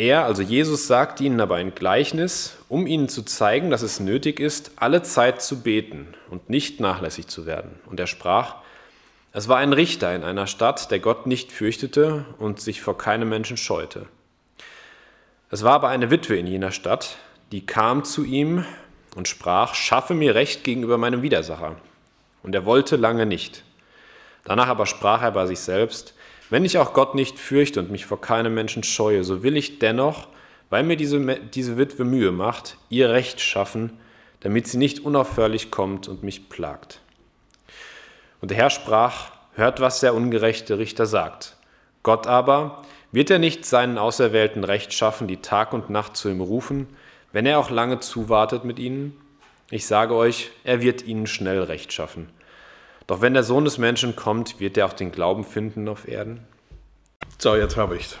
Er, also Jesus, sagte ihnen aber ein Gleichnis, um ihnen zu zeigen, dass es nötig ist, alle Zeit zu beten und nicht nachlässig zu werden. Und er sprach, es war ein Richter in einer Stadt, der Gott nicht fürchtete und sich vor keinem Menschen scheute. Es war aber eine Witwe in jener Stadt, die kam zu ihm und sprach, schaffe mir Recht gegenüber meinem Widersacher. Und er wollte lange nicht. Danach aber sprach er bei sich selbst, wenn ich auch Gott nicht fürchte und mich vor keinem Menschen scheue, so will ich dennoch, weil mir diese, diese Witwe Mühe macht, ihr Recht schaffen, damit sie nicht unaufhörlich kommt und mich plagt. Und der Herr sprach, hört, was der ungerechte Richter sagt. Gott aber, wird er nicht seinen Auserwählten Recht schaffen, die Tag und Nacht zu ihm rufen, wenn er auch lange zuwartet mit ihnen? Ich sage euch, er wird ihnen schnell Recht schaffen. Doch wenn der Sohn des Menschen kommt, wird er auch den Glauben finden auf Erden? So, jetzt habe ich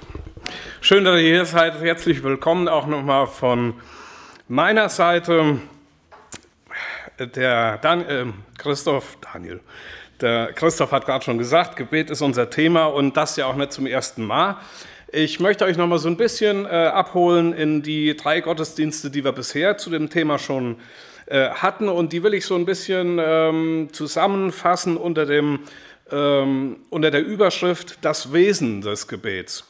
Schön, dass ihr hier seid. Herzlich willkommen auch nochmal von meiner Seite. Der Dan äh, Christoph, Daniel, der Christoph hat gerade schon gesagt, Gebet ist unser Thema und das ja auch nicht zum ersten Mal. Ich möchte euch noch mal so ein bisschen äh, abholen in die drei Gottesdienste, die wir bisher zu dem Thema schon äh, hatten und die will ich so ein bisschen ähm, zusammenfassen unter, dem, ähm, unter der Überschrift Das Wesen des Gebets.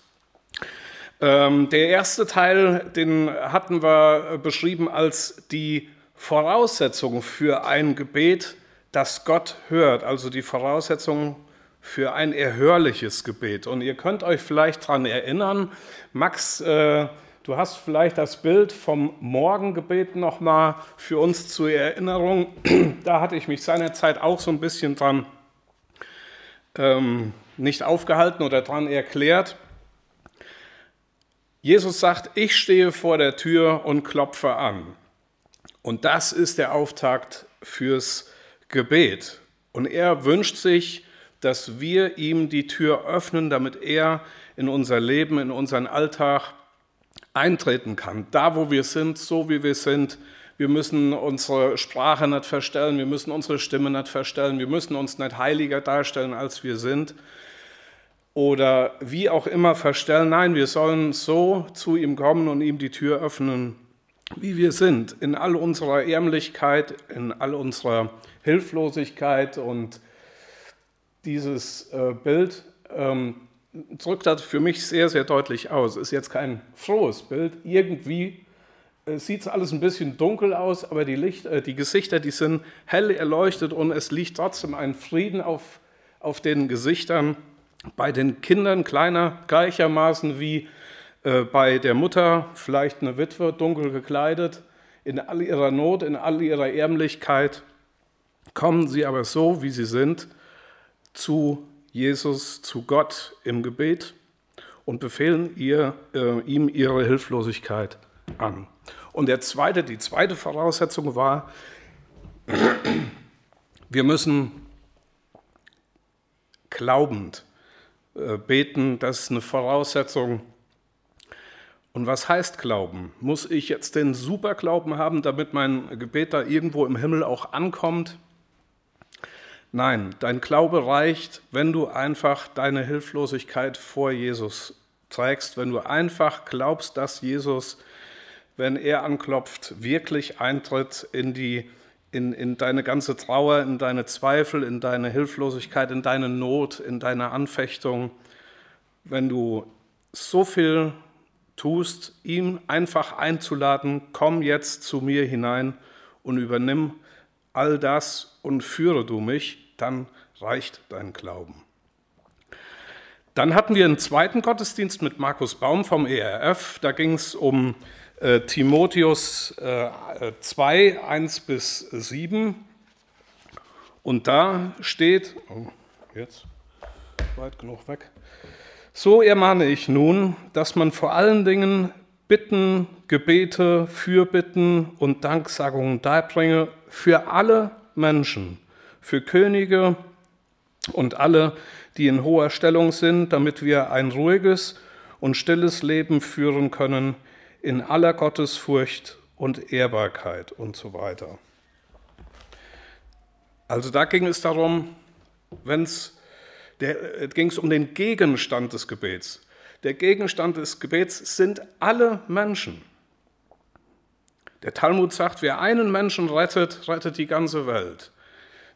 Ähm, der erste Teil, den hatten wir beschrieben als die Voraussetzung für ein Gebet, dass Gott hört, also die Voraussetzungen für ein erhörliches Gebet. Und ihr könnt euch vielleicht daran erinnern, Max, äh, du hast vielleicht das Bild vom Morgengebet nochmal für uns zur Erinnerung. Da hatte ich mich seinerzeit auch so ein bisschen dran ähm, nicht aufgehalten oder dran erklärt. Jesus sagt, ich stehe vor der Tür und klopfe an. Und das ist der Auftakt fürs Gebet. Und er wünscht sich, dass wir ihm die Tür öffnen, damit er in unser Leben, in unseren Alltag eintreten kann. Da, wo wir sind, so wie wir sind. Wir müssen unsere Sprache nicht verstellen, wir müssen unsere Stimme nicht verstellen, wir müssen uns nicht heiliger darstellen, als wir sind. Oder wie auch immer verstellen. Nein, wir sollen so zu ihm kommen und ihm die Tür öffnen, wie wir sind, in all unserer Ärmlichkeit, in all unserer Hilflosigkeit und dieses äh, Bild ähm, drückt das für mich sehr, sehr deutlich aus. Ist jetzt kein frohes Bild. Irgendwie äh, sieht es alles ein bisschen dunkel aus, aber die, Licht, äh, die Gesichter, die sind hell erleuchtet und es liegt trotzdem ein Frieden auf, auf den Gesichtern. Bei den Kindern kleiner gleichermaßen wie äh, bei der Mutter, vielleicht eine Witwe, dunkel gekleidet, in all ihrer Not, in all ihrer Ärmlichkeit, kommen sie aber so, wie sie sind, zu Jesus, zu Gott im Gebet und befehlen ihr, äh, ihm ihre Hilflosigkeit an. Und der zweite, die zweite Voraussetzung war, wir müssen glaubend äh, beten, das ist eine Voraussetzung. Und was heißt Glauben? Muss ich jetzt den Superglauben haben, damit mein Gebet da irgendwo im Himmel auch ankommt? Nein, dein Glaube reicht, wenn du einfach deine Hilflosigkeit vor Jesus zeigst, wenn du einfach glaubst, dass Jesus, wenn er anklopft, wirklich eintritt in, die, in, in deine ganze Trauer, in deine Zweifel, in deine Hilflosigkeit, in deine Not, in deine Anfechtung. Wenn du so viel tust, ihm einfach einzuladen, komm jetzt zu mir hinein und übernimm all das und führe du mich, dann reicht dein Glauben. Dann hatten wir einen zweiten Gottesdienst mit Markus Baum vom ERF. Da ging es um äh, Timotheus äh, 2, 1 bis 7. Und da steht, oh, jetzt weit genug weg. So ermahne ich nun, dass man vor allen Dingen Bitten, Gebete, Fürbitten und Danksagungen darbringe für alle Menschen, für Könige und alle, die in hoher Stellung sind, damit wir ein ruhiges und stilles Leben führen können in aller Gottesfurcht und Ehrbarkeit und so weiter. Also da ging es darum, wenn es ging es um den Gegenstand des Gebets. der Gegenstand des Gebets sind alle Menschen. Der Talmud sagt, wer einen Menschen rettet, rettet die ganze Welt.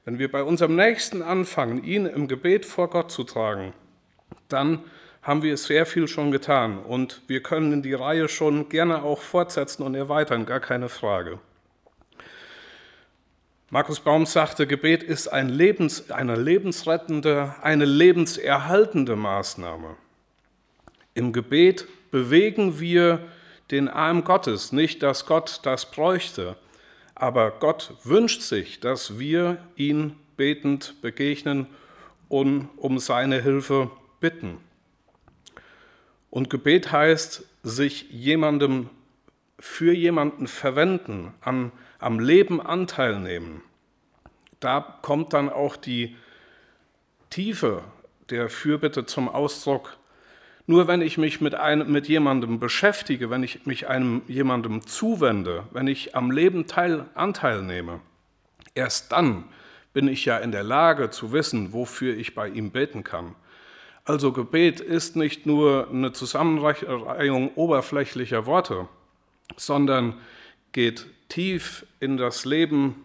Wenn wir bei unserem Nächsten anfangen, ihn im Gebet vor Gott zu tragen, dann haben wir sehr viel schon getan und wir können die Reihe schon gerne auch fortsetzen und erweitern, gar keine Frage. Markus Baum sagte, Gebet ist ein Lebens, eine lebensrettende, eine lebenserhaltende Maßnahme. Im Gebet bewegen wir den Arm Gottes, nicht, dass Gott das bräuchte, aber Gott wünscht sich, dass wir ihn betend begegnen und um seine Hilfe bitten. Und Gebet heißt, sich jemandem für jemanden verwenden, am, am Leben Anteil nehmen. Da kommt dann auch die Tiefe der Fürbitte zum Ausdruck. Nur wenn ich mich mit, einem, mit jemandem beschäftige, wenn ich mich einem jemandem zuwende, wenn ich am Leben teil, Anteil nehme, erst dann bin ich ja in der Lage zu wissen, wofür ich bei ihm beten kann. Also Gebet ist nicht nur eine Zusammenreihung oberflächlicher Worte, sondern geht tief in das Leben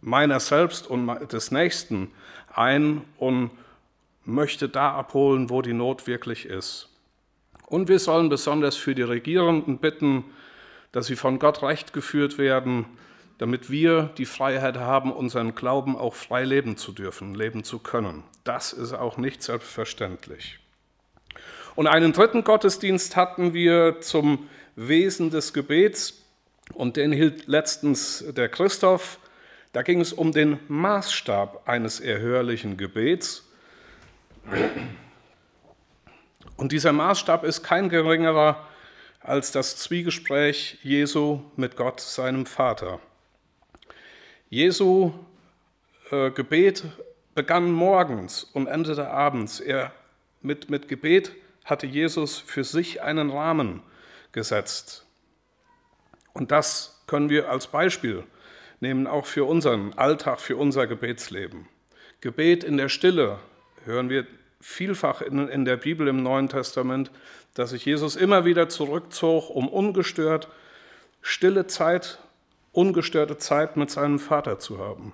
meiner selbst und des Nächsten ein und möchte da abholen, wo die Not wirklich ist. Und wir sollen besonders für die Regierenden bitten, dass sie von Gott recht geführt werden, damit wir die Freiheit haben, unseren Glauben auch frei leben zu dürfen, leben zu können. Das ist auch nicht selbstverständlich. Und einen dritten Gottesdienst hatten wir zum Wesen des Gebets und den hielt letztens der Christoph. Da ging es um den Maßstab eines erhörlichen Gebets. Und dieser Maßstab ist kein geringerer als das Zwiegespräch Jesu mit Gott, seinem Vater. Jesu äh, Gebet begann morgens und endete abends. Er mit, mit Gebet hatte Jesus für sich einen Rahmen gesetzt. Und das können wir als Beispiel nehmen, auch für unseren Alltag, für unser Gebetsleben. Gebet in der Stille hören wir vielfach in, in der Bibel im Neuen Testament, dass sich Jesus immer wieder zurückzog, um ungestört stille Zeit ungestörte Zeit mit seinem Vater zu haben.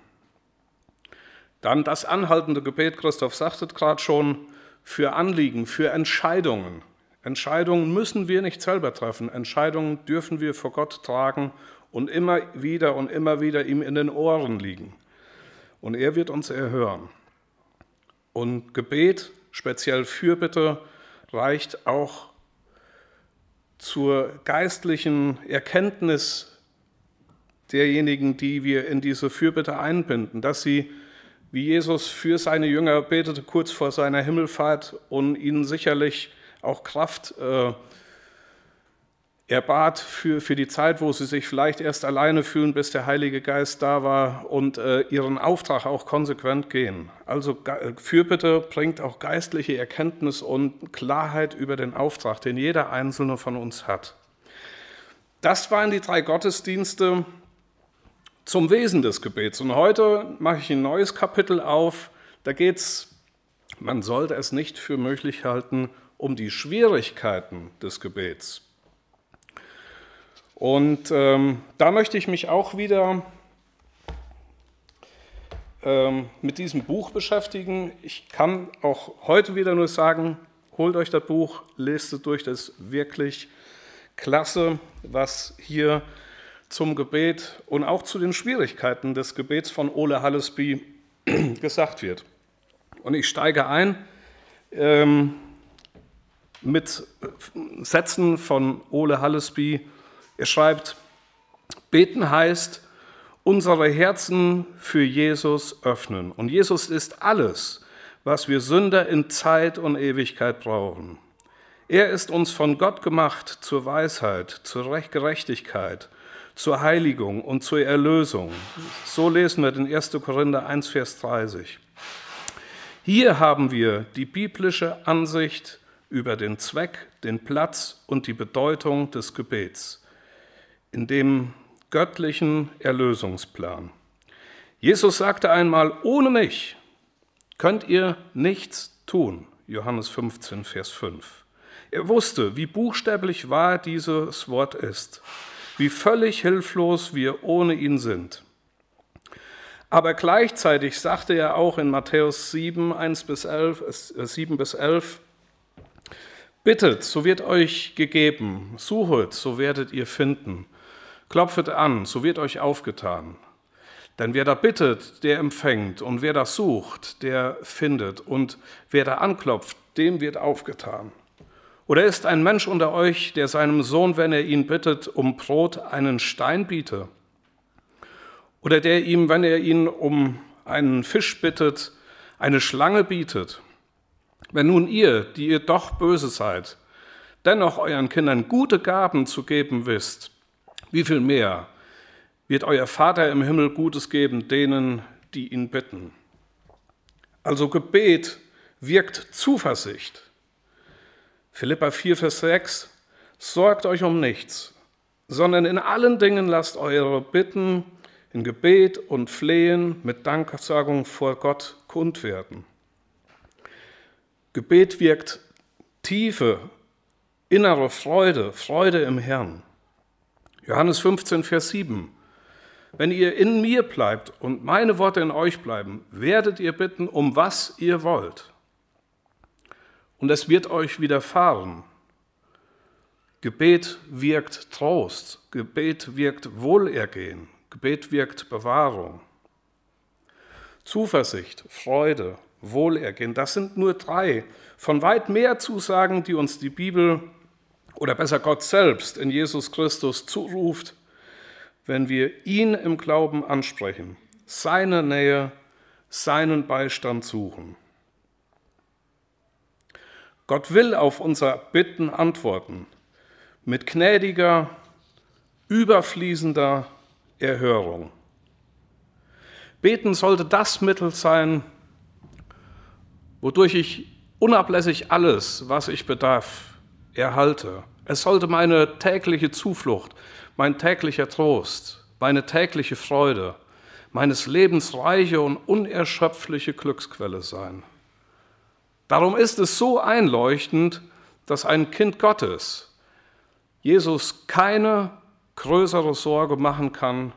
Dann das anhaltende Gebet, Christoph sagte gerade schon, für Anliegen, für Entscheidungen. Entscheidungen müssen wir nicht selber treffen, Entscheidungen dürfen wir vor Gott tragen und immer wieder und immer wieder ihm in den Ohren liegen. Und er wird uns erhören. Und Gebet, speziell Fürbitte, reicht auch zur geistlichen Erkenntnis derjenigen, die wir in diese Fürbitte einbinden, dass sie, wie Jesus für seine Jünger betete kurz vor seiner Himmelfahrt und ihnen sicherlich auch Kraft äh, erbat für, für die Zeit, wo sie sich vielleicht erst alleine fühlen, bis der Heilige Geist da war und äh, ihren Auftrag auch konsequent gehen. Also Fürbitte bringt auch geistliche Erkenntnis und Klarheit über den Auftrag, den jeder Einzelne von uns hat. Das waren die drei Gottesdienste, zum Wesen des Gebets. Und heute mache ich ein neues Kapitel auf. Da geht es, man sollte es nicht für möglich halten, um die Schwierigkeiten des Gebets. Und ähm, da möchte ich mich auch wieder ähm, mit diesem Buch beschäftigen. Ich kann auch heute wieder nur sagen, holt euch das Buch, lest es durch, das ist wirklich klasse, was hier zum Gebet und auch zu den Schwierigkeiten des Gebets von Ole Hallesby gesagt wird. Und ich steige ein ähm, mit Sätzen von Ole Hallesby. Er schreibt, beten heißt, unsere Herzen für Jesus öffnen. Und Jesus ist alles, was wir Sünder in Zeit und Ewigkeit brauchen. Er ist uns von Gott gemacht zur Weisheit, zur Gerechtigkeit, zur Heiligung und zur Erlösung. So lesen wir in 1. Korinther 1, Vers 30. Hier haben wir die biblische Ansicht über den Zweck, den Platz und die Bedeutung des Gebets in dem göttlichen Erlösungsplan. Jesus sagte einmal, ohne mich könnt ihr nichts tun. Johannes 15, Vers 5. Er wusste, wie buchstäblich wahr dieses Wort ist, wie völlig hilflos wir ohne ihn sind. Aber gleichzeitig sagte er auch in Matthäus 7, 1 bis 11, 7 äh, bis 11, Bittet, so wird euch gegeben, suchet, so werdet ihr finden, klopfet an, so wird euch aufgetan. Denn wer da bittet, der empfängt, und wer da sucht, der findet, und wer da anklopft, dem wird aufgetan. Oder ist ein Mensch unter euch, der seinem Sohn, wenn er ihn bittet, um Brot einen Stein biete? Oder der ihm, wenn er ihn um einen Fisch bittet, eine Schlange bietet? Wenn nun ihr, die ihr doch böse seid, dennoch euren Kindern gute Gaben zu geben wisst, wie viel mehr wird euer Vater im Himmel Gutes geben denen, die ihn bitten. Also Gebet wirkt Zuversicht. Philippa 4, Vers 6, sorgt euch um nichts, sondern in allen Dingen lasst eure Bitten in Gebet und Flehen mit Danksagung vor Gott kund werden. Gebet wirkt tiefe, innere Freude, Freude im Herrn. Johannes 15, Vers 7. Wenn ihr in mir bleibt und meine Worte in euch bleiben, werdet ihr bitten, um was ihr wollt. Und es wird euch widerfahren. Gebet wirkt Trost, Gebet wirkt Wohlergehen, Gebet wirkt Bewahrung. Zuversicht, Freude, Wohlergehen, das sind nur drei von weit mehr Zusagen, die uns die Bibel oder besser Gott selbst in Jesus Christus zuruft wenn wir ihn im Glauben ansprechen, seine Nähe, seinen Beistand suchen. Gott will auf unser Bitten antworten mit gnädiger, überfließender Erhörung. Beten sollte das Mittel sein, wodurch ich unablässig alles, was ich bedarf, erhalte. Es sollte meine tägliche Zuflucht, mein täglicher Trost, meine tägliche Freude, meines Lebens reiche und unerschöpfliche Glücksquelle sein. Darum ist es so einleuchtend, dass ein Kind Gottes Jesus keine größere Sorge machen kann,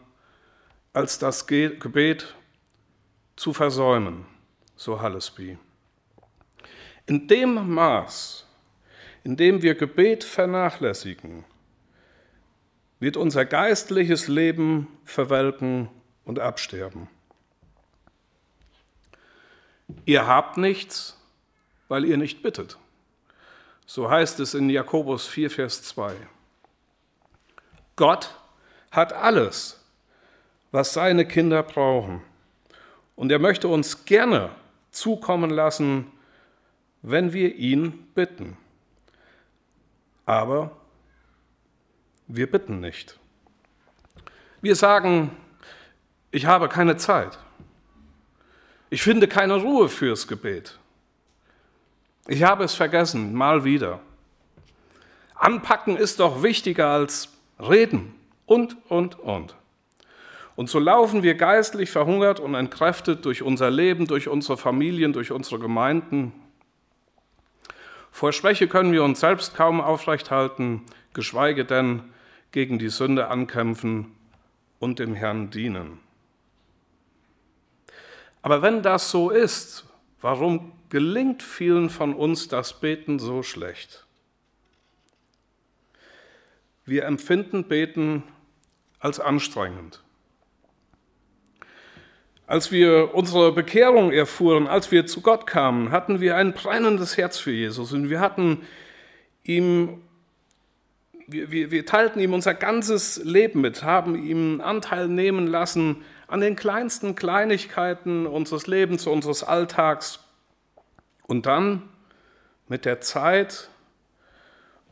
als das Gebet zu versäumen, so Hallesby. In dem Maß, in dem wir Gebet vernachlässigen, wird unser geistliches Leben verwelken und absterben. Ihr habt nichts, weil ihr nicht bittet. So heißt es in Jakobus 4, Vers 2. Gott hat alles, was seine Kinder brauchen. Und er möchte uns gerne zukommen lassen, wenn wir ihn bitten. Aber wir bitten nicht. Wir sagen, ich habe keine Zeit. Ich finde keine Ruhe fürs Gebet. Ich habe es vergessen, mal wieder. Anpacken ist doch wichtiger als reden und, und, und. Und so laufen wir geistlich verhungert und entkräftet durch unser Leben, durch unsere Familien, durch unsere Gemeinden. Vor Schwäche können wir uns selbst kaum aufrechthalten, geschweige denn gegen die Sünde ankämpfen und dem Herrn dienen. Aber wenn das so ist, warum gelingt vielen von uns das Beten so schlecht? Wir empfinden Beten als anstrengend. Als wir unsere Bekehrung erfuhren, als wir zu Gott kamen, hatten wir ein brennendes Herz für Jesus und wir hatten ihm wir, wir, wir teilten ihm unser ganzes Leben mit, haben ihm Anteil nehmen lassen an den kleinsten Kleinigkeiten unseres Lebens, unseres Alltags. Und dann mit der Zeit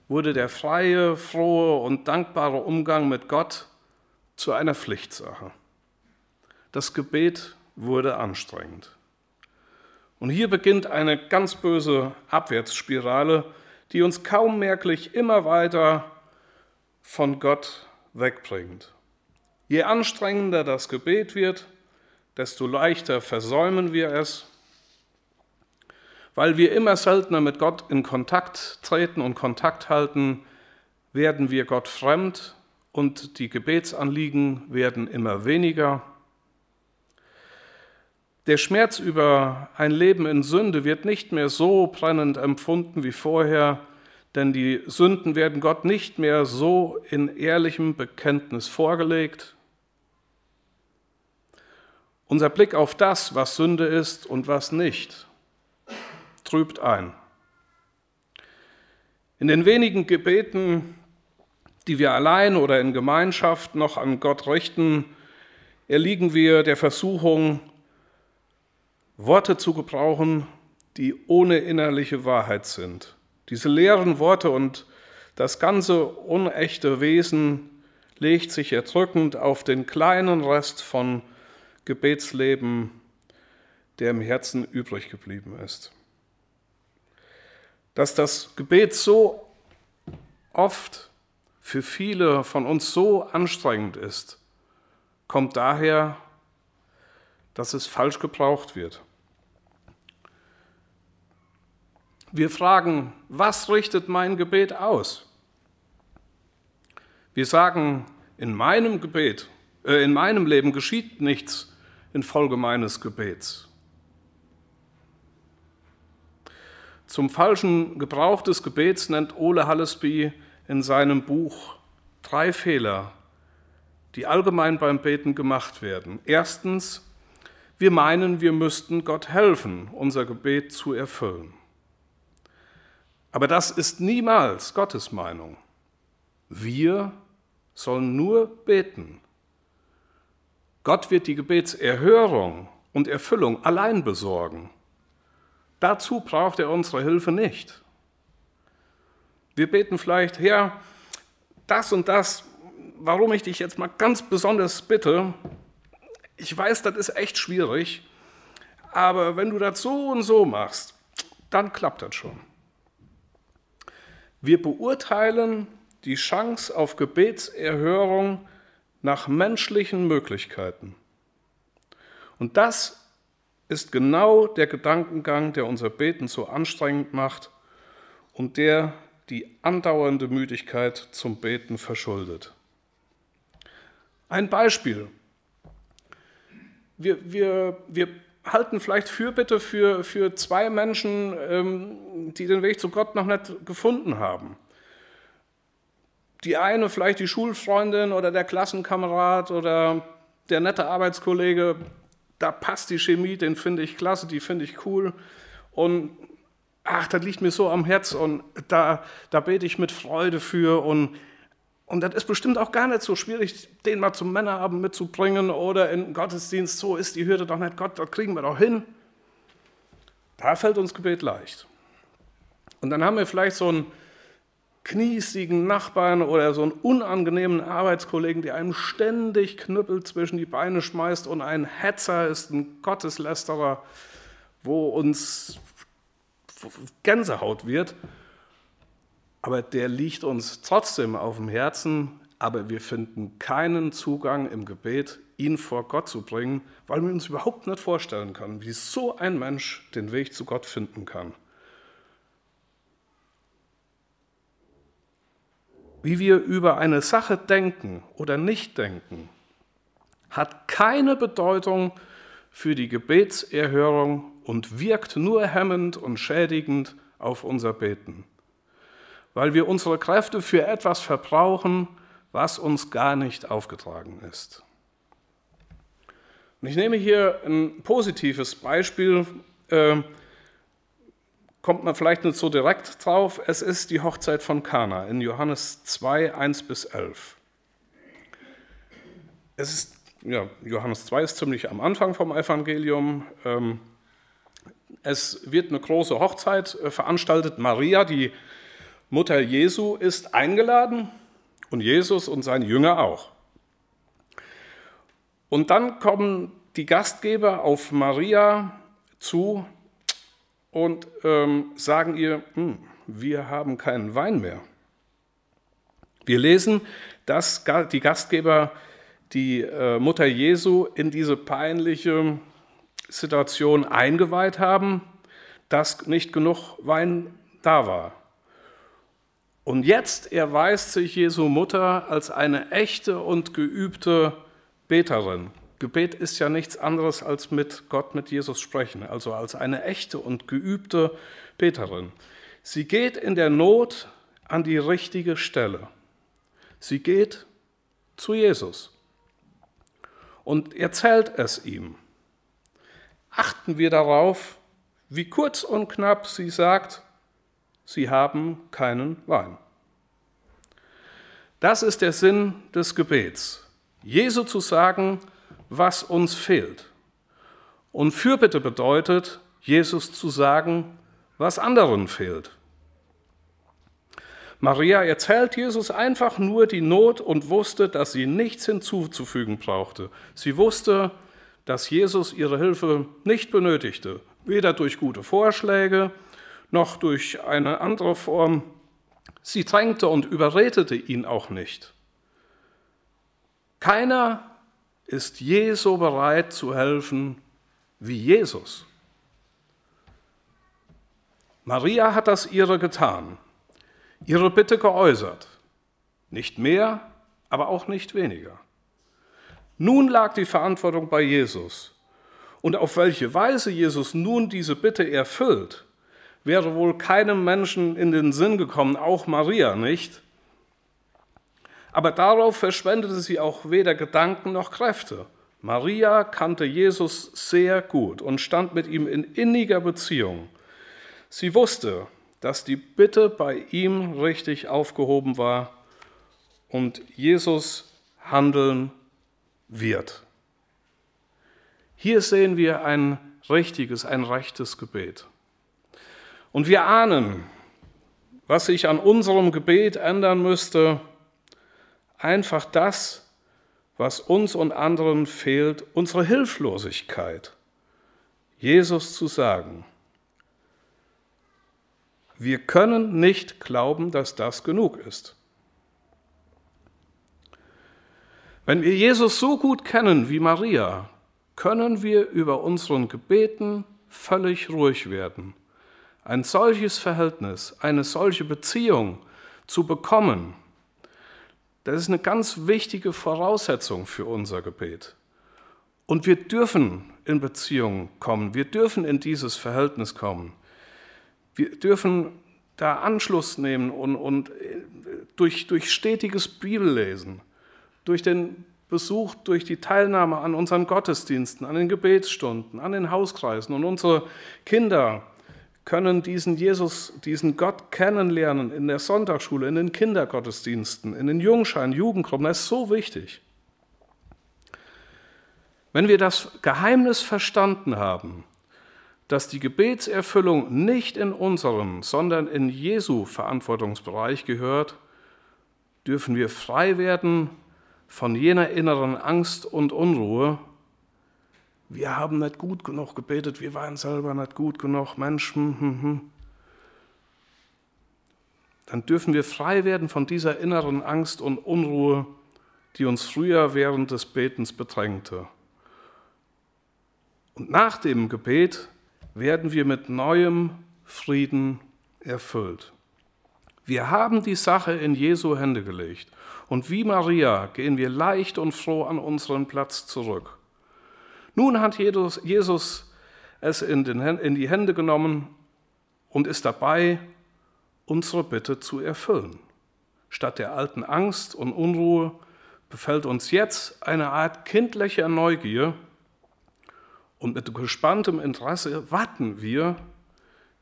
wurde der freie, frohe und dankbare Umgang mit Gott zu einer Pflichtsache. Das Gebet wurde anstrengend. Und hier beginnt eine ganz böse Abwärtsspirale, die uns kaum merklich immer weiter von Gott wegbringt. Je anstrengender das Gebet wird, desto leichter versäumen wir es. weil wir immer seltener mit Gott in Kontakt treten und Kontakt halten, werden wir Gott fremd und die Gebetsanliegen werden immer weniger. Der Schmerz über ein Leben in Sünde wird nicht mehr so brennend empfunden wie vorher, denn die Sünden werden Gott nicht mehr so in ehrlichem Bekenntnis vorgelegt. Unser Blick auf das, was Sünde ist und was nicht, trübt ein. In den wenigen Gebeten, die wir allein oder in Gemeinschaft noch an Gott richten, erliegen wir der Versuchung, Worte zu gebrauchen, die ohne innerliche Wahrheit sind. Diese leeren Worte und das ganze unechte Wesen legt sich erdrückend auf den kleinen Rest von Gebetsleben, der im Herzen übrig geblieben ist. Dass das Gebet so oft für viele von uns so anstrengend ist, kommt daher, dass es falsch gebraucht wird. Wir fragen, was richtet mein Gebet aus? Wir sagen, in meinem Gebet, äh, in meinem Leben geschieht nichts infolge meines Gebets. Zum falschen Gebrauch des Gebets nennt Ole Hallesby in seinem Buch drei Fehler, die allgemein beim Beten gemacht werden. Erstens, wir meinen, wir müssten Gott helfen, unser Gebet zu erfüllen. Aber das ist niemals Gottes Meinung. Wir sollen nur beten. Gott wird die Gebetserhörung und Erfüllung allein besorgen. Dazu braucht er unsere Hilfe nicht. Wir beten vielleicht, Herr, das und das, warum ich dich jetzt mal ganz besonders bitte, ich weiß, das ist echt schwierig, aber wenn du das so und so machst, dann klappt das schon. Wir beurteilen die Chance auf Gebetserhörung nach menschlichen Möglichkeiten. Und das ist genau der Gedankengang, der unser Beten so anstrengend macht und der die andauernde Müdigkeit zum Beten verschuldet. Ein Beispiel. Wir, wir, wir halten vielleicht Fürbitte für, für zwei Menschen, ähm, die den Weg zu Gott noch nicht gefunden haben. Die eine vielleicht die Schulfreundin oder der Klassenkamerad oder der nette Arbeitskollege, da passt die Chemie, den finde ich klasse, die finde ich cool. Und ach, das liegt mir so am Herz und da, da bete ich mit Freude für und und das ist bestimmt auch gar nicht so schwierig, den mal zum Männerabend mitzubringen oder in Gottesdienst, so ist die Hürde doch nicht Gott, das kriegen wir doch hin. Da fällt uns Gebet leicht. Und dann haben wir vielleicht so einen kniesigen Nachbarn oder so einen unangenehmen Arbeitskollegen, der einem ständig Knüppel zwischen die Beine schmeißt und ein Hetzer ist, ein Gotteslästerer, wo uns Gänsehaut wird aber der liegt uns trotzdem auf dem Herzen, aber wir finden keinen Zugang im Gebet, ihn vor Gott zu bringen, weil wir uns überhaupt nicht vorstellen können, wie so ein Mensch den Weg zu Gott finden kann. Wie wir über eine Sache denken oder nicht denken, hat keine Bedeutung für die Gebetserhörung und wirkt nur hemmend und schädigend auf unser Beten weil wir unsere Kräfte für etwas verbrauchen, was uns gar nicht aufgetragen ist. Und ich nehme hier ein positives Beispiel, äh, kommt man vielleicht nicht so direkt drauf. Es ist die Hochzeit von Kana in Johannes 2, 1 bis 11. Es ist, ja, Johannes 2 ist ziemlich am Anfang vom Evangelium. Ähm, es wird eine große Hochzeit äh, veranstaltet. Maria, die Mutter Jesu ist eingeladen und Jesus und seine Jünger auch. Und dann kommen die Gastgeber auf Maria zu und ähm, sagen ihr, hm, wir haben keinen Wein mehr. Wir lesen, dass die Gastgeber die äh, Mutter Jesu in diese peinliche Situation eingeweiht haben dass nicht genug Wein da war. Und jetzt erweist sich Jesu Mutter als eine echte und geübte Beterin. Gebet ist ja nichts anderes als mit Gott, mit Jesus sprechen, also als eine echte und geübte Beterin. Sie geht in der Not an die richtige Stelle. Sie geht zu Jesus und erzählt es ihm. Achten wir darauf, wie kurz und knapp sie sagt, sie haben keinen Wein. Das ist der Sinn des Gebets. Jesu zu sagen, was uns fehlt. Und Fürbitte bedeutet, Jesus zu sagen, was anderen fehlt. Maria erzählt Jesus einfach nur die Not und wusste, dass sie nichts hinzuzufügen brauchte. Sie wusste, dass Jesus ihre Hilfe nicht benötigte, weder durch gute Vorschläge noch durch eine andere Form. Sie drängte und überredete ihn auch nicht. Keiner ist je so bereit zu helfen wie Jesus. Maria hat das ihre getan ihre Bitte geäußert. Nicht mehr, aber auch nicht weniger. Nun lag die Verantwortung bei Jesus. Und auf welche Weise Jesus nun diese Bitte erfüllt, wäre wohl keinem Menschen in den Sinn gekommen, auch Maria nicht. Aber darauf verschwendete sie auch weder Gedanken noch Kräfte. Maria kannte Jesus sehr gut und stand mit ihm in inniger Beziehung. Sie wusste, dass die Bitte bei ihm richtig aufgehoben war und Jesus handeln wird. Hier sehen wir ein richtiges, ein rechtes Gebet. Und wir ahnen, was sich an unserem Gebet ändern müsste, einfach das, was uns und anderen fehlt, unsere Hilflosigkeit, Jesus zu sagen. Wir können nicht glauben, dass das genug ist. Wenn wir Jesus so gut kennen wie Maria, können wir über unseren Gebeten völlig ruhig werden. Ein solches Verhältnis, eine solche Beziehung zu bekommen, das ist eine ganz wichtige Voraussetzung für unser Gebet. Und wir dürfen in Beziehung kommen, wir dürfen in dieses Verhältnis kommen. Wir dürfen da Anschluss nehmen und, und äh, durch, durch stetiges Bibellesen, durch den Besuch, durch die Teilnahme an unseren Gottesdiensten, an den Gebetsstunden, an den Hauskreisen und unsere Kinder können diesen Jesus, diesen Gott kennenlernen in der Sonntagsschule, in den Kindergottesdiensten, in den Jungschein, Jugendgruppen. Das ist so wichtig. Wenn wir das Geheimnis verstanden haben, dass die Gebetserfüllung nicht in unserem, sondern in Jesu Verantwortungsbereich gehört, dürfen wir frei werden von jener inneren Angst und Unruhe. Wir haben nicht gut genug gebetet, wir waren selber nicht gut genug, Mensch. Hm, hm, hm. Dann dürfen wir frei werden von dieser inneren Angst und Unruhe, die uns früher während des Betens bedrängte. Und nach dem Gebet werden wir mit neuem Frieden erfüllt. Wir haben die Sache in Jesu Hände gelegt und wie Maria gehen wir leicht und froh an unseren Platz zurück. Nun hat Jesus es in, die Hände genommen und ist dabei, unsere Bitte zu erfüllen. Statt der alten Angst und Unruhe befällt uns jetzt eine Art kindlicher Neugier, und mit gespanntem Interesse warten wir,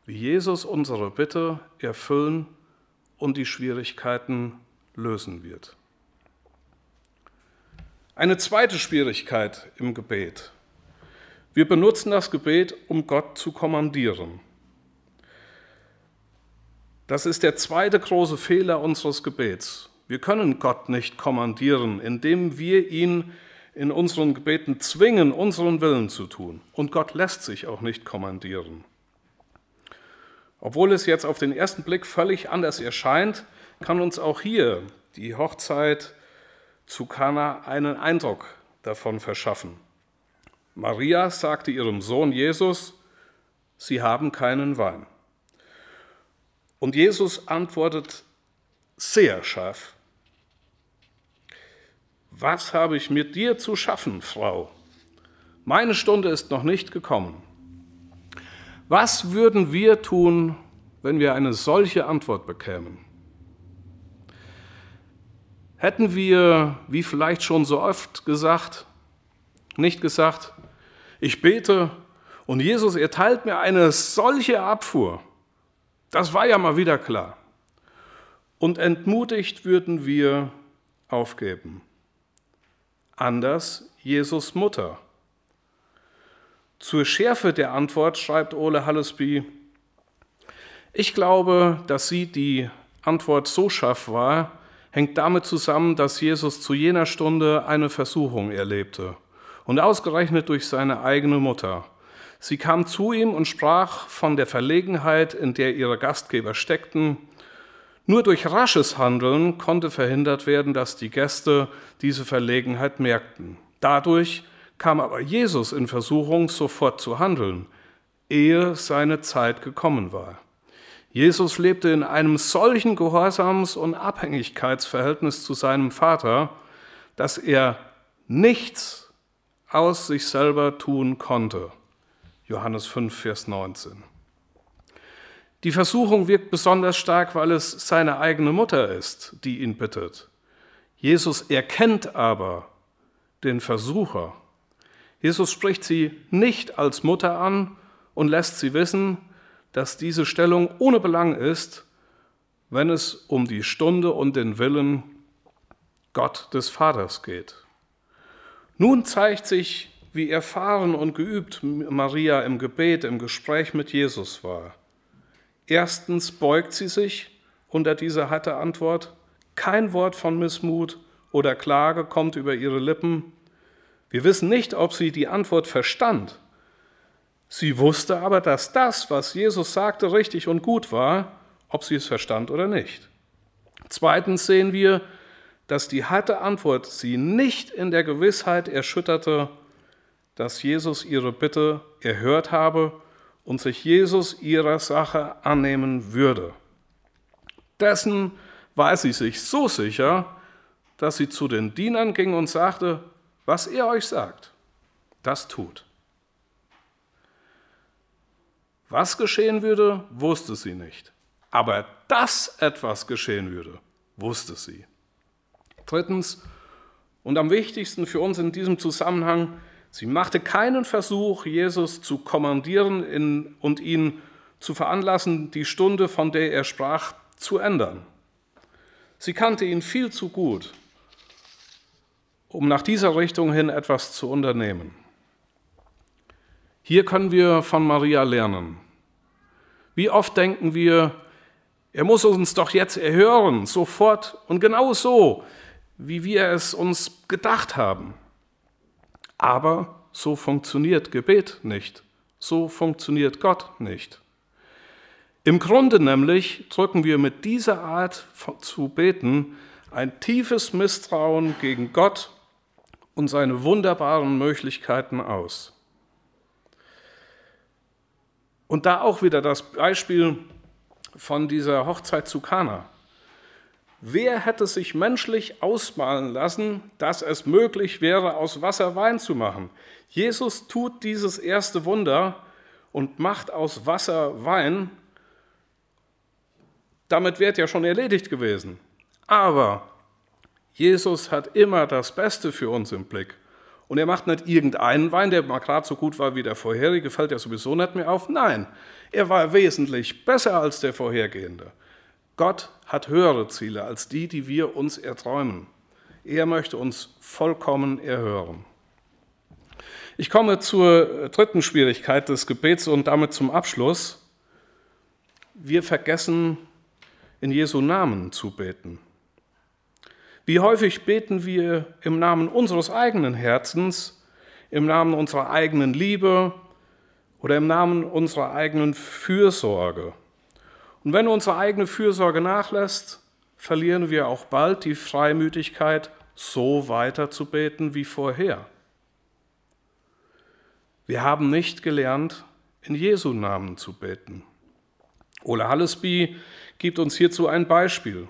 wie Jesus unsere Bitte erfüllen und die Schwierigkeiten lösen wird. Eine zweite Schwierigkeit im Gebet. Wir benutzen das Gebet, um Gott zu kommandieren. Das ist der zweite große Fehler unseres Gebets. Wir können Gott nicht kommandieren, indem wir ihn in unseren Gebeten zwingen, unseren Willen zu tun. Und Gott lässt sich auch nicht kommandieren. Obwohl es jetzt auf den ersten Blick völlig anders erscheint, kann uns auch hier die Hochzeit zu Kana einen Eindruck davon verschaffen. Maria sagte ihrem Sohn Jesus, sie haben keinen Wein. Und Jesus antwortet sehr scharf, was habe ich mit dir zu schaffen, Frau? Meine Stunde ist noch nicht gekommen. Was würden wir tun, wenn wir eine solche Antwort bekämen? Hätten wir, wie vielleicht schon so oft gesagt, nicht gesagt, ich bete und Jesus erteilt mir eine solche Abfuhr. Das war ja mal wieder klar. Und entmutigt würden wir aufgeben anders Jesus Mutter. Zur Schärfe der Antwort schreibt Ole Hallesby, ich glaube, dass sie die Antwort so scharf war, hängt damit zusammen, dass Jesus zu jener Stunde eine Versuchung erlebte und ausgerechnet durch seine eigene Mutter. Sie kam zu ihm und sprach von der Verlegenheit, in der ihre Gastgeber steckten, nur durch rasches Handeln konnte verhindert werden, dass die Gäste diese Verlegenheit merkten. Dadurch kam aber Jesus in Versuchung, sofort zu handeln, ehe seine Zeit gekommen war. Jesus lebte in einem solchen Gehorsams- und Abhängigkeitsverhältnis zu seinem Vater, dass er nichts aus sich selber tun konnte. Johannes 5, Vers 19. Die Versuchung wirkt besonders stark, weil es seine eigene Mutter ist, die ihn bittet. Jesus erkennt aber den Versucher. Jesus spricht sie nicht als Mutter an und lässt sie wissen, dass diese Stellung ohne Belang ist, wenn es um die Stunde und den Willen Gott des Vaters geht. Nun zeigt sich, wie erfahren und geübt Maria im Gebet, im Gespräch mit Jesus war. Erstens beugt sie sich unter diese harte Antwort. Kein Wort von Missmut oder Klage kommt über ihre Lippen. Wir wissen nicht, ob sie die Antwort verstand. Sie wusste aber, dass das, was Jesus sagte, richtig und gut war, ob sie es verstand oder nicht. Zweitens sehen wir, dass die harte Antwort sie nicht in der Gewissheit erschütterte, dass Jesus ihre Bitte erhört habe und sich Jesus ihrer Sache annehmen würde. Dessen war sie sich so sicher, dass sie zu den Dienern ging und sagte, was er euch sagt, das tut. Was geschehen würde, wusste sie nicht. Aber dass etwas geschehen würde, wusste sie. Drittens, und am wichtigsten für uns in diesem Zusammenhang, Sie machte keinen Versuch, Jesus zu kommandieren und ihn zu veranlassen, die Stunde, von der er sprach, zu ändern. Sie kannte ihn viel zu gut, um nach dieser Richtung hin etwas zu unternehmen. Hier können wir von Maria lernen. Wie oft denken wir, er muss uns doch jetzt erhören, sofort und genau so, wie wir es uns gedacht haben. Aber so funktioniert Gebet nicht. So funktioniert Gott nicht. Im Grunde nämlich drücken wir mit dieser Art zu beten ein tiefes Misstrauen gegen Gott und seine wunderbaren Möglichkeiten aus. Und da auch wieder das Beispiel von dieser Hochzeit zu Kana. Wer hätte sich menschlich ausmalen lassen, dass es möglich wäre, aus Wasser Wein zu machen? Jesus tut dieses erste Wunder und macht aus Wasser Wein. Damit wäre ja schon erledigt gewesen. Aber Jesus hat immer das Beste für uns im Blick. Und er macht nicht irgendeinen Wein, der mal gerade so gut war wie der vorherige, fällt ja sowieso nicht mehr auf. Nein, er war wesentlich besser als der vorhergehende. Gott hat höhere Ziele als die, die wir uns erträumen. Er möchte uns vollkommen erhören. Ich komme zur dritten Schwierigkeit des Gebets und damit zum Abschluss. Wir vergessen, in Jesu Namen zu beten. Wie häufig beten wir im Namen unseres eigenen Herzens, im Namen unserer eigenen Liebe oder im Namen unserer eigenen Fürsorge? Und wenn unsere eigene Fürsorge nachlässt, verlieren wir auch bald die Freimütigkeit, so weiter zu beten wie vorher. Wir haben nicht gelernt, in Jesu Namen zu beten. Ole Hallesby gibt uns hierzu ein Beispiel.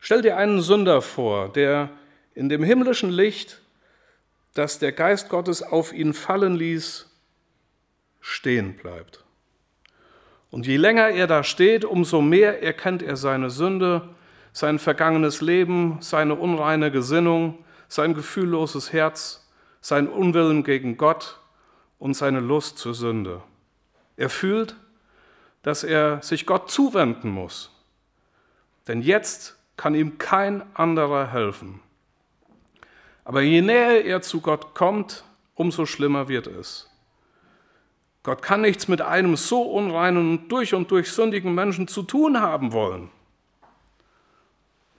Stell dir einen Sünder vor, der in dem himmlischen Licht, das der Geist Gottes auf ihn fallen ließ, stehen bleibt. Und je länger er da steht, umso mehr erkennt er seine Sünde, sein vergangenes Leben, seine unreine Gesinnung, sein gefühlloses Herz, sein Unwillen gegen Gott und seine Lust zur Sünde. Er fühlt, dass er sich Gott zuwenden muss. Denn jetzt kann ihm kein anderer helfen. Aber je näher er zu Gott kommt, umso schlimmer wird es. Gott kann nichts mit einem so unreinen und durch und durch sündigen Menschen zu tun haben wollen.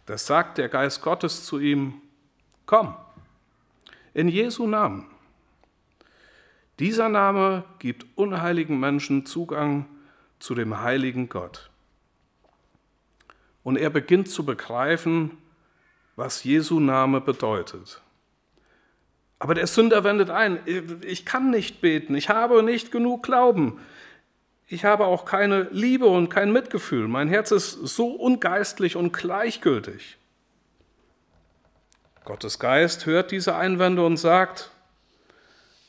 Das sagt der Geist Gottes zu ihm, komm, in Jesu Namen. Dieser Name gibt unheiligen Menschen Zugang zu dem heiligen Gott. Und er beginnt zu begreifen, was Jesu Name bedeutet. Aber der Sünder wendet ein, ich kann nicht beten, ich habe nicht genug Glauben, ich habe auch keine Liebe und kein Mitgefühl, mein Herz ist so ungeistlich und gleichgültig. Gottes Geist hört diese Einwände und sagt,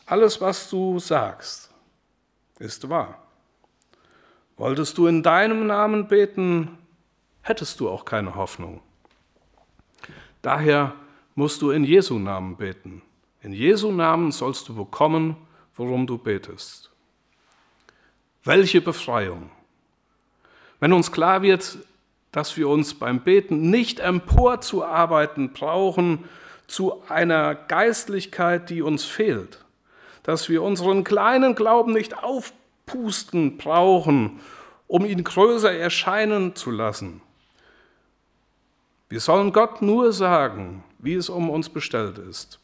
alles, was du sagst, ist wahr. Wolltest du in deinem Namen beten, hättest du auch keine Hoffnung. Daher musst du in Jesu Namen beten. In Jesu Namen sollst du bekommen, worum du betest. Welche Befreiung! Wenn uns klar wird, dass wir uns beim Beten nicht emporzuarbeiten brauchen zu einer Geistlichkeit, die uns fehlt, dass wir unseren kleinen Glauben nicht aufpusten brauchen, um ihn größer erscheinen zu lassen. Wir sollen Gott nur sagen, wie es um uns bestellt ist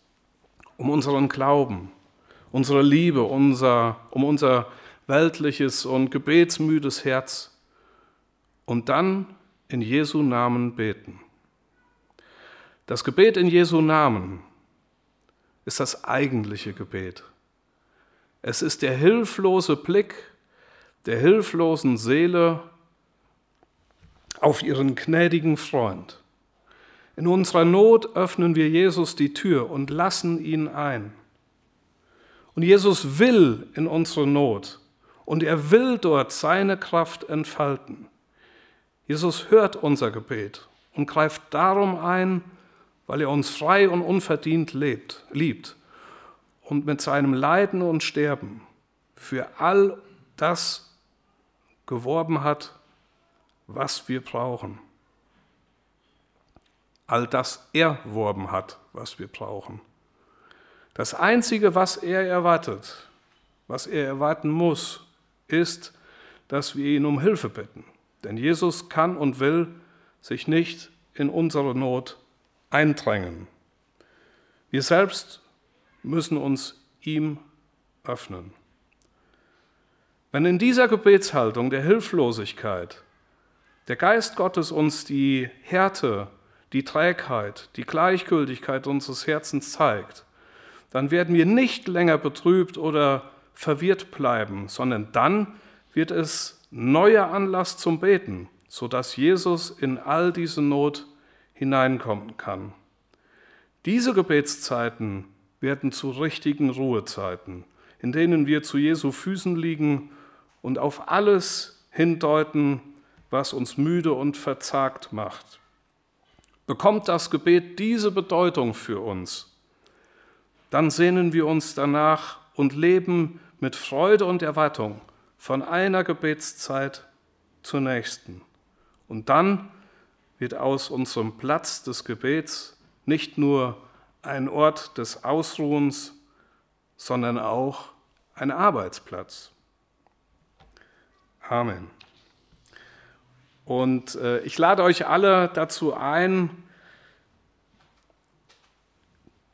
um unseren Glauben, unsere Liebe, unser, um unser weltliches und gebetsmüdes Herz und dann in Jesu Namen beten. Das Gebet in Jesu Namen ist das eigentliche Gebet. Es ist der hilflose Blick der hilflosen Seele auf ihren gnädigen Freund. In unserer Not öffnen wir Jesus die Tür und lassen ihn ein. Und Jesus will in unsere Not und er will dort seine Kraft entfalten. Jesus hört unser Gebet und greift darum ein, weil er uns frei und unverdient lebt, liebt und mit seinem Leiden und Sterben für all das geworben hat, was wir brauchen all das erworben hat, was wir brauchen. Das Einzige, was er erwartet, was er erwarten muss, ist, dass wir ihn um Hilfe bitten. Denn Jesus kann und will sich nicht in unsere Not eindrängen. Wir selbst müssen uns ihm öffnen. Wenn in dieser Gebetshaltung der Hilflosigkeit der Geist Gottes uns die Härte die Trägheit, die Gleichgültigkeit unseres Herzens zeigt, dann werden wir nicht länger betrübt oder verwirrt bleiben, sondern dann wird es neuer Anlass zum Beten, sodass Jesus in all diese Not hineinkommen kann. Diese Gebetszeiten werden zu richtigen Ruhezeiten, in denen wir zu Jesu Füßen liegen und auf alles hindeuten, was uns müde und verzagt macht bekommt das Gebet diese Bedeutung für uns, dann sehnen wir uns danach und leben mit Freude und Erwartung von einer Gebetszeit zur nächsten. Und dann wird aus unserem Platz des Gebets nicht nur ein Ort des Ausruhens, sondern auch ein Arbeitsplatz. Amen. Und äh, ich lade euch alle dazu ein,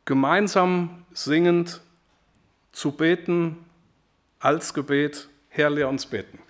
gemeinsam singend zu beten als Gebet, Herr, lehr uns beten.